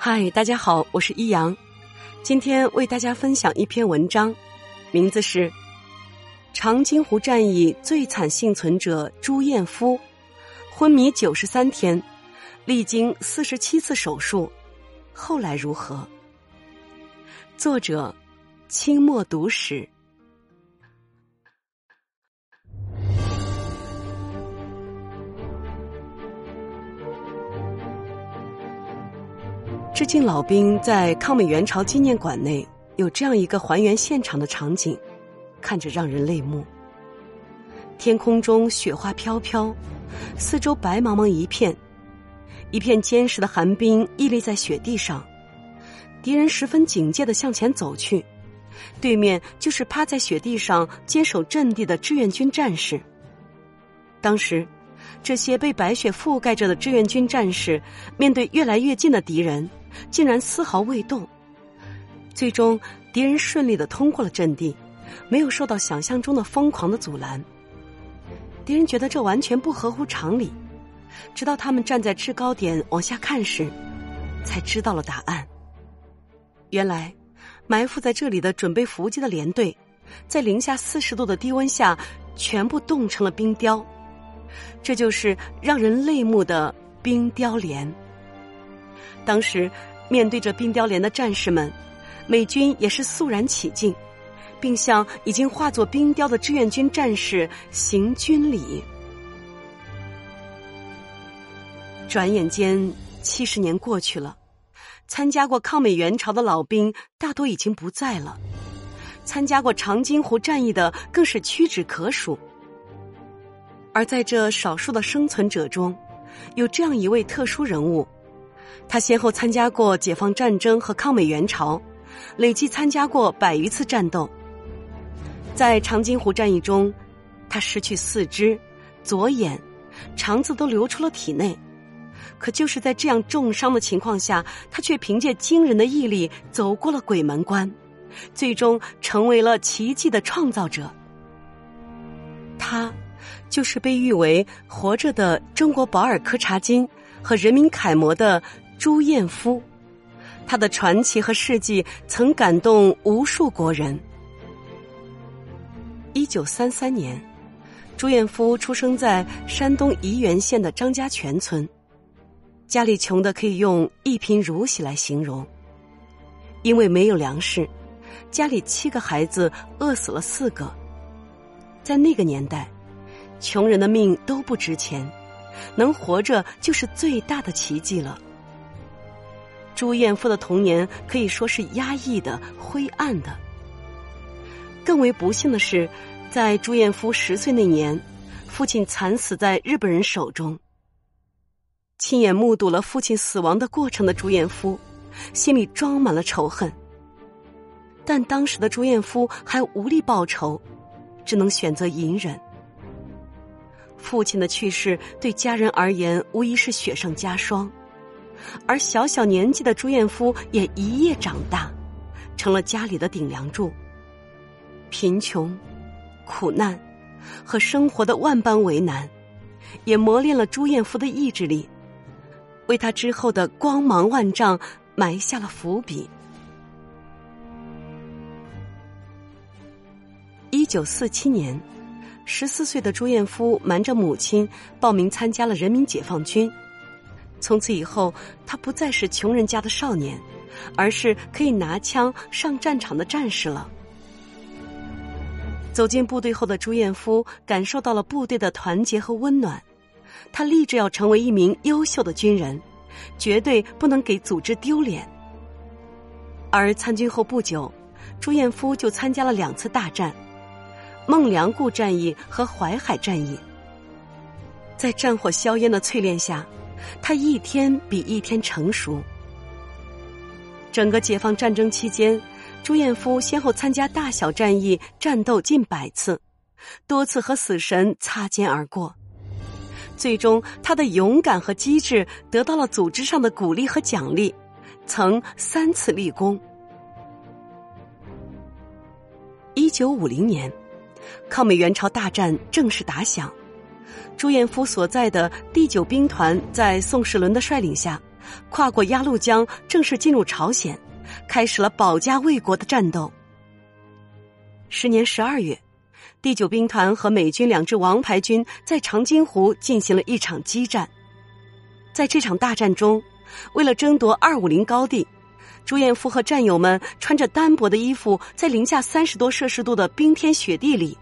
嗨，大家好，我是一阳，今天为大家分享一篇文章，名字是《长津湖战役最惨幸存者朱彦夫，昏迷九十三天，历经四十七次手术，后来如何？》作者：清末读史。致敬老兵在抗美援朝纪念馆内有这样一个还原现场的场景，看着让人泪目。天空中雪花飘飘，四周白茫茫一片，一片坚实的寒冰屹立在雪地上，敌人十分警戒的向前走去，对面就是趴在雪地上坚守阵地的志愿军战士。当时，这些被白雪覆盖着的志愿军战士面对越来越近的敌人。竟然丝毫未动，最终敌人顺利的通过了阵地，没有受到想象中的疯狂的阻拦。敌人觉得这完全不合乎常理，直到他们站在制高点往下看时，才知道了答案。原来，埋伏在这里的准备伏击的连队，在零下四十度的低温下，全部冻成了冰雕。这就是让人泪目的冰雕连。当时，面对着冰雕连的战士们，美军也是肃然起敬，并向已经化作冰雕的志愿军战士行军礼。转眼间，七十年过去了，参加过抗美援朝的老兵大多已经不在了，参加过长津湖战役的更是屈指可数。而在这少数的生存者中，有这样一位特殊人物。他先后参加过解放战争和抗美援朝，累计参加过百余次战斗。在长津湖战役中，他失去四肢、左眼、肠子都流出了体内。可就是在这样重伤的情况下，他却凭借惊人的毅力走过了鬼门关，最终成为了奇迹的创造者。他，就是被誉为活着的中国保尔·柯察金和人民楷模的。朱彦夫，他的传奇和事迹曾感动无数国人。一九三三年，朱彦夫出生在山东沂源县的张家泉村，家里穷的可以用一贫如洗来形容。因为没有粮食，家里七个孩子饿死了四个。在那个年代，穷人的命都不值钱，能活着就是最大的奇迹了。朱彦夫的童年可以说是压抑的、灰暗的。更为不幸的是，在朱彦夫十岁那年，父亲惨死在日本人手中。亲眼目睹了父亲死亡的过程的朱彦夫，心里装满了仇恨。但当时的朱彦夫还无力报仇，只能选择隐忍。父亲的去世对家人而言，无疑是雪上加霜。而小小年纪的朱彦夫也一夜长大，成了家里的顶梁柱。贫穷、苦难和生活的万般为难，也磨练了朱彦夫的意志力，为他之后的光芒万丈埋下了伏笔。一九四七年，十四岁的朱彦夫瞒着母亲报名参加了人民解放军。从此以后，他不再是穷人家的少年，而是可以拿枪上战场的战士了。走进部队后的朱彦夫感受到了部队的团结和温暖，他立志要成为一名优秀的军人，绝对不能给组织丢脸。而参军后不久，朱彦夫就参加了两次大战：孟良崮战役和淮海战役。在战火硝烟的淬炼下。他一天比一天成熟。整个解放战争期间，朱彦夫先后参加大小战役，战斗近百次，多次和死神擦肩而过。最终，他的勇敢和机智得到了组织上的鼓励和奖励，曾三次立功。一九五零年，抗美援朝大战正式打响。朱彦夫所在的第九兵团在宋世伦的率领下，跨过鸭绿江，正式进入朝鲜，开始了保家卫国的战斗。十年十二月，第九兵团和美军两支王牌军在长津湖进行了一场激战。在这场大战中，为了争夺二五零高地，朱彦夫和战友们穿着单薄的衣服，在零下三十多摄氏度的冰天雪地里，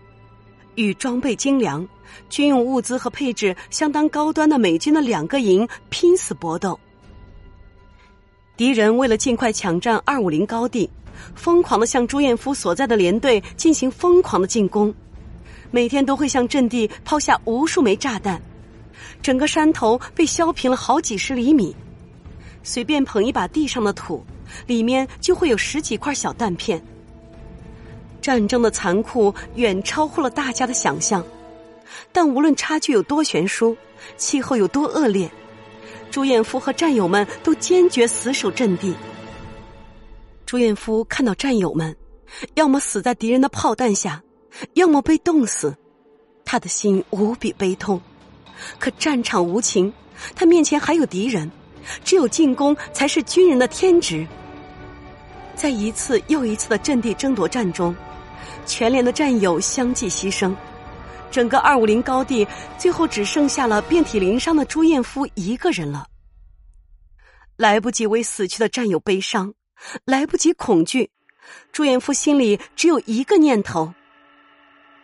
与装备精良、军用物资和配置相当高端的美军的两个营拼死搏斗。敌人为了尽快抢占二五零高地。疯狂的向朱彦夫所在的连队进行疯狂的进攻，每天都会向阵地抛下无数枚炸弹，整个山头被削平了好几十厘米。随便捧一把地上的土，里面就会有十几块小弹片。战争的残酷远超乎了大家的想象，但无论差距有多悬殊，气候有多恶劣，朱彦夫和战友们都坚决死守阵地。朱彦夫看到战友们，要么死在敌人的炮弹下，要么被冻死，他的心无比悲痛。可战场无情，他面前还有敌人，只有进攻才是军人的天职。在一次又一次的阵地争夺战中，全连的战友相继牺牲，整个二五零高地最后只剩下了遍体鳞伤的朱彦夫一个人了。来不及为死去的战友悲伤。来不及恐惧，朱彦夫心里只有一个念头：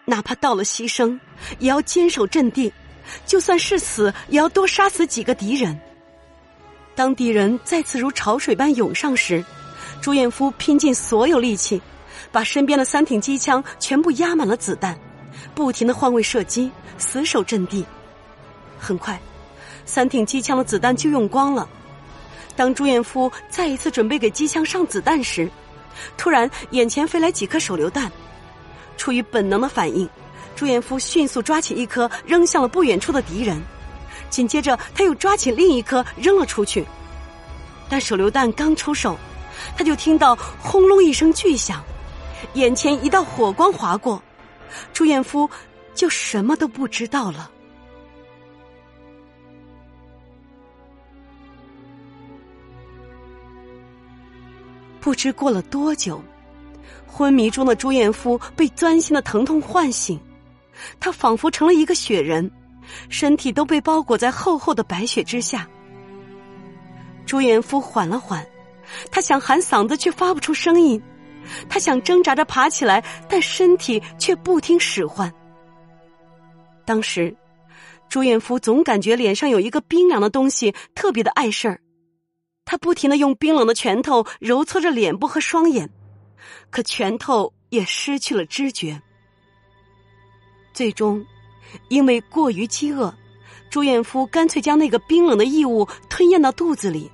哪怕到了牺牲，也要坚守阵地；就算是死，也要多杀死几个敌人。当敌人再次如潮水般涌上时，朱彦夫拼尽所有力气，把身边的三挺机枪全部压满了子弹，不停的换位射击，死守阵地。很快，三挺机枪的子弹就用光了。当朱彦夫再一次准备给机枪上子弹时，突然眼前飞来几颗手榴弹。出于本能的反应，朱彦夫迅速抓起一颗扔向了不远处的敌人，紧接着他又抓起另一颗扔了出去。但手榴弹刚出手，他就听到轰隆一声巨响，眼前一道火光划过，朱彦夫就什么都不知道了。不知过了多久，昏迷中的朱彦夫被钻心的疼痛唤醒，他仿佛成了一个雪人，身体都被包裹在厚厚的白雪之下。朱彦夫缓了缓，他想喊嗓子却发不出声音，他想挣扎着爬起来，但身体却不听使唤。当时，朱彦夫总感觉脸上有一个冰凉的东西，特别的碍事儿。他不停的用冰冷的拳头揉搓着脸部和双眼，可拳头也失去了知觉。最终，因为过于饥饿，朱彦夫干脆将那个冰冷的异物吞咽到肚子里。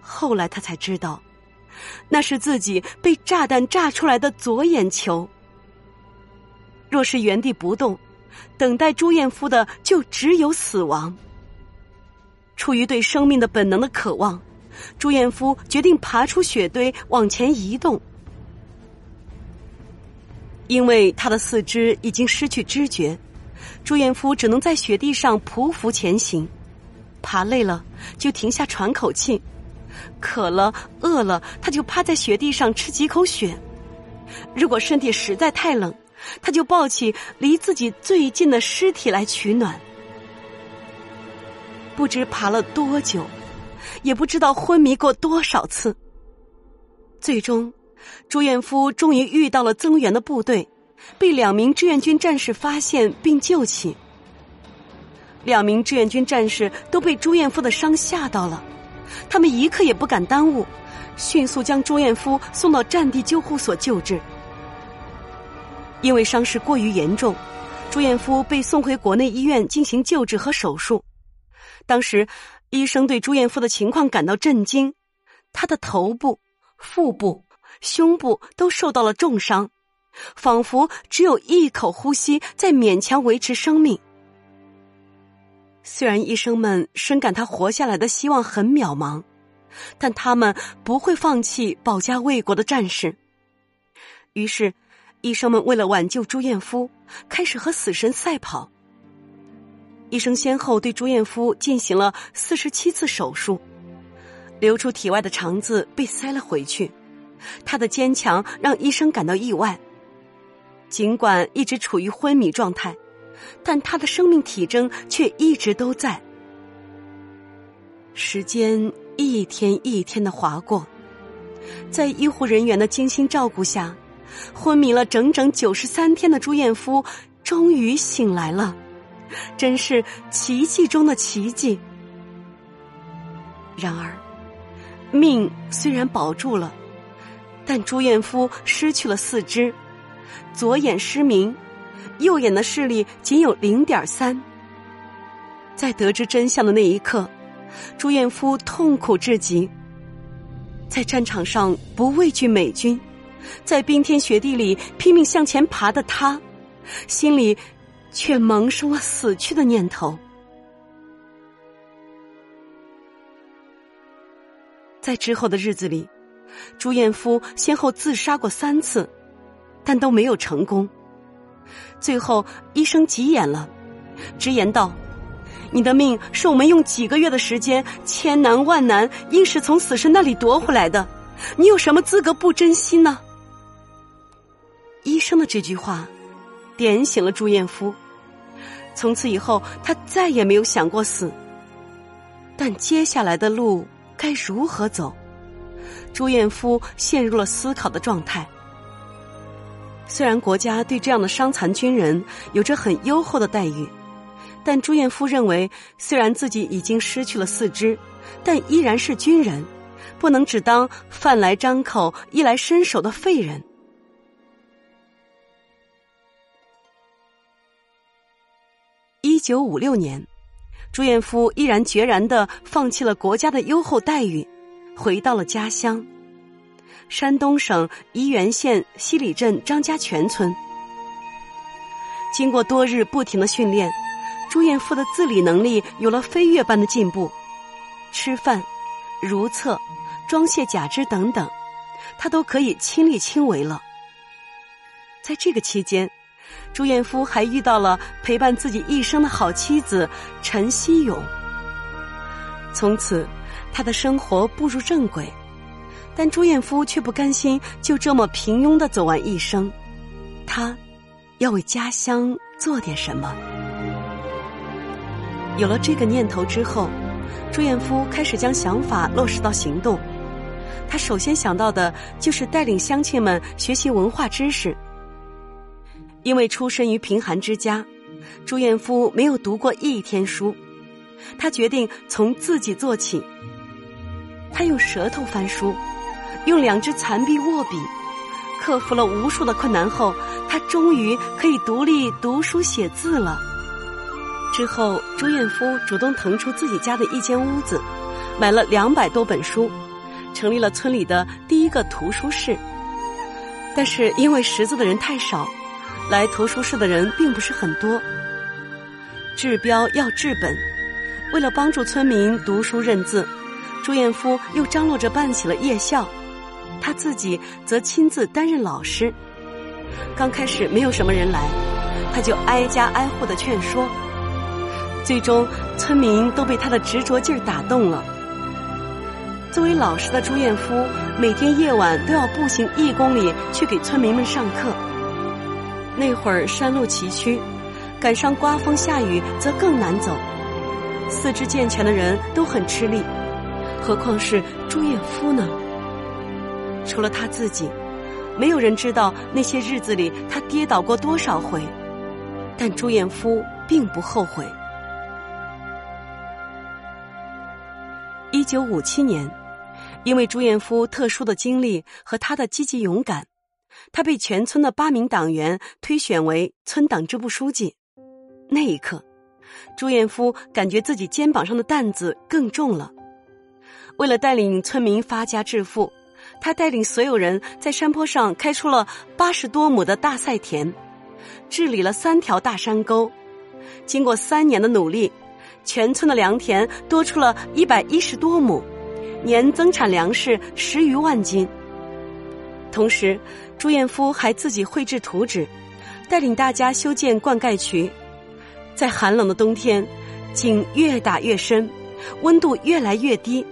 后来他才知道，那是自己被炸弹炸出来的左眼球。若是原地不动，等待朱彦夫的就只有死亡。出于对生命的本能的渴望，朱彦夫决定爬出雪堆往前移动。因为他的四肢已经失去知觉，朱彦夫只能在雪地上匍匐前行。爬累了就停下喘口气，渴了饿了他就趴在雪地上吃几口雪。如果身体实在太冷，他就抱起离自己最近的尸体来取暖。不知爬了多久，也不知道昏迷过多少次。最终，朱彦夫终于遇到了增援的部队，被两名志愿军战士发现并救起。两名志愿军战士都被朱彦夫的伤吓到了，他们一刻也不敢耽误，迅速将朱彦夫送到战地救护所救治。因为伤势过于严重，朱彦夫被送回国内医院进行救治和手术。当时，医生对朱彦夫的情况感到震惊，他的头部、腹部、胸部都受到了重伤，仿佛只有一口呼吸在勉强维持生命。虽然医生们深感他活下来的希望很渺茫，但他们不会放弃保家卫国的战士。于是，医生们为了挽救朱彦夫，开始和死神赛跑。医生先后对朱彦夫进行了四十七次手术，流出体外的肠子被塞了回去。他的坚强让医生感到意外。尽管一直处于昏迷状态，但他的生命体征却一直都在。时间一天一天的划过，在医护人员的精心照顾下，昏迷了整整九十三天的朱彦夫终于醒来了，真是奇迹中的奇迹。然而，命虽然保住了。但朱彦夫失去了四肢，左眼失明，右眼的视力仅有零点三。在得知真相的那一刻，朱彦夫痛苦至极。在战场上不畏惧美军，在冰天雪地里拼命向前爬的他，心里却萌生了死去的念头。在之后的日子里。朱彦夫先后自杀过三次，但都没有成功。最后，医生急眼了，直言道：“你的命是我们用几个月的时间，千难万难，硬是从死神那里夺回来的，你有什么资格不珍惜呢？”医生的这句话，点醒了朱彦夫。从此以后，他再也没有想过死。但接下来的路该如何走？朱彦夫陷入了思考的状态。虽然国家对这样的伤残军人有着很优厚的待遇，但朱彦夫认为，虽然自己已经失去了四肢，但依然是军人，不能只当饭来张口、衣来伸手的废人。一九五六年，朱彦夫毅然决然的放弃了国家的优厚待遇。回到了家乡，山东省沂源县西里镇张家泉村。经过多日不停的训练，朱彦夫的自理能力有了飞跃般的进步。吃饭、如厕、装卸假肢等等，他都可以亲力亲为了。在这个期间，朱彦夫还遇到了陪伴自己一生的好妻子陈希勇。从此。他的生活步入正轨，但朱彦夫却不甘心就这么平庸的走完一生，他要为家乡做点什么。有了这个念头之后，朱彦夫开始将想法落实到行动。他首先想到的就是带领乡亲们学习文化知识。因为出身于贫寒之家，朱彦夫没有读过一天书，他决定从自己做起。他用舌头翻书，用两只残臂握笔，克服了无数的困难后，他终于可以独立读书写字了。之后，朱彦夫主动腾出自己家的一间屋子，买了两百多本书，成立了村里的第一个图书室。但是因为识字的人太少，来图书室的人并不是很多。治标要治本，为了帮助村民读书认字。朱彦夫又张罗着办起了夜校，他自己则亲自担任老师。刚开始没有什么人来，他就挨家挨户的劝说，最终村民都被他的执着劲儿打动了。作为老师的朱彦夫，每天夜晚都要步行一公里去给村民们上课。那会儿山路崎岖，赶上刮风下雨则更难走，四肢健全的人都很吃力。何况是朱彦夫呢？除了他自己，没有人知道那些日子里他跌倒过多少回。但朱彦夫并不后悔。一九五七年，因为朱彦夫特殊的经历和他的积极勇敢，他被全村的八名党员推选为村党支部书记。那一刻，朱彦夫感觉自己肩膀上的担子更重了。为了带领村民发家致富，他带领所有人在山坡上开出了八十多亩的大赛田，治理了三条大山沟。经过三年的努力，全村的良田多出了一百一十多亩，年增产粮食十余万斤。同时，朱彦夫还自己绘制图纸，带领大家修建灌溉渠。在寒冷的冬天，井越打越深，温度越来越低，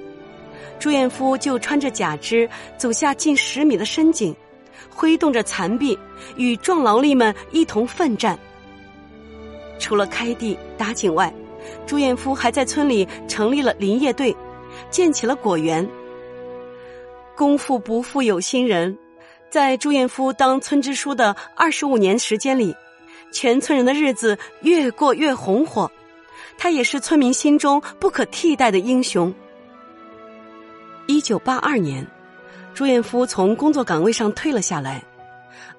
朱彦夫就穿着假肢走下近十米的深井，挥动着残臂，与壮劳力们一同奋战。除了开地打井外，朱彦夫还在村里成立了林业队，建起了果园。功夫不负有心人，在朱彦夫当村支书的二十五年时间里，全村人的日子越过越红火。他也是村民心中不可替代的英雄。一九八二年，朱彦夫从工作岗位上退了下来。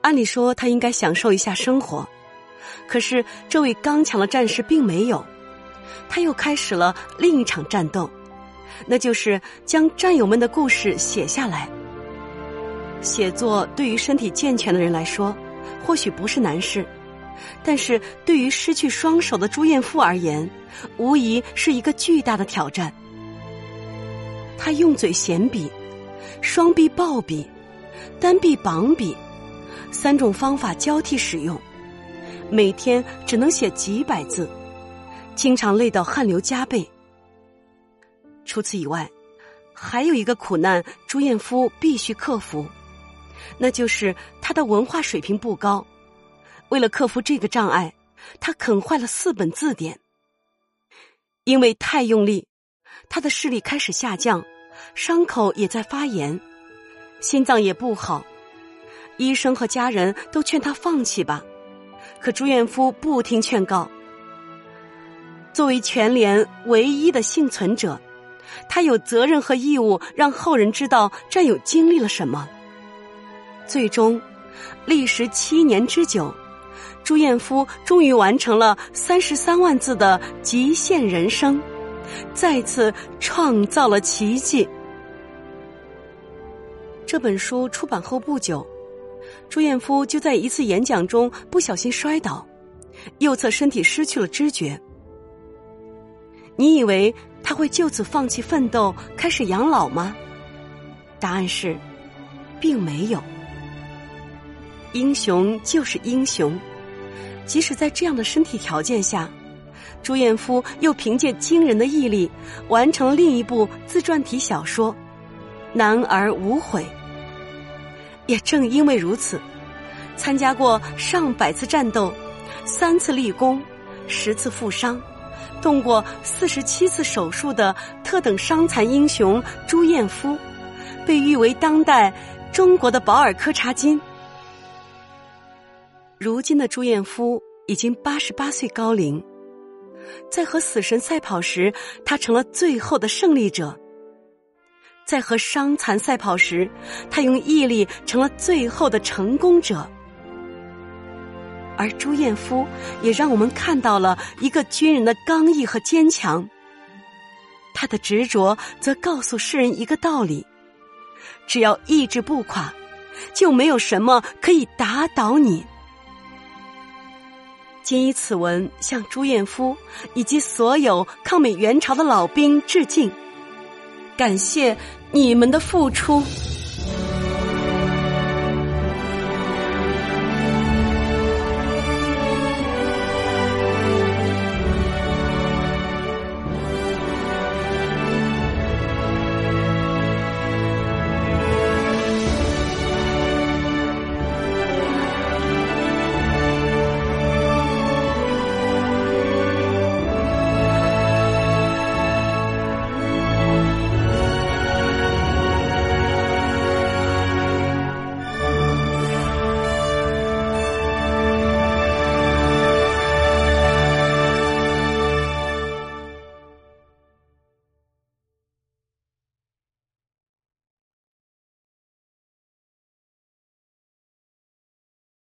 按理说，他应该享受一下生活，可是这位刚强的战士并没有。他又开始了另一场战斗，那就是将战友们的故事写下来。写作对于身体健全的人来说，或许不是难事。但是对于失去双手的朱彦夫而言，无疑是一个巨大的挑战。他用嘴衔笔，双臂抱笔，单臂绑笔，三种方法交替使用，每天只能写几百字，经常累到汗流浃背。除此以外，还有一个苦难，朱彦夫必须克服，那就是他的文化水平不高。为了克服这个障碍，他啃坏了四本字典。因为太用力，他的视力开始下降，伤口也在发炎，心脏也不好。医生和家人都劝他放弃吧，可朱彦夫不听劝告。作为全连唯一的幸存者，他有责任和义务让后人知道战友经历了什么。最终，历时七年之久。朱彦夫终于完成了三十三万字的极限人生，再次创造了奇迹。这本书出版后不久，朱彦夫就在一次演讲中不小心摔倒，右侧身体失去了知觉。你以为他会就此放弃奋斗，开始养老吗？答案是，并没有。英雄就是英雄。即使在这样的身体条件下，朱彦夫又凭借惊人的毅力完成了另一部自传体小说《男儿无悔》。也正因为如此，参加过上百次战斗、三次立功、十次负伤、动过四十七次手术的特等伤残英雄朱彦夫，被誉为当代中国的保尔柯察金。如今的朱彦夫已经八十八岁高龄，在和死神赛跑时，他成了最后的胜利者；在和伤残赛跑时，他用毅力成了最后的成功者。而朱彦夫也让我们看到了一个军人的刚毅和坚强。他的执着则告诉世人一个道理：只要意志不垮，就没有什么可以打倒你。谨以此文向朱彦夫以及所有抗美援朝的老兵致敬，感谢你们的付出。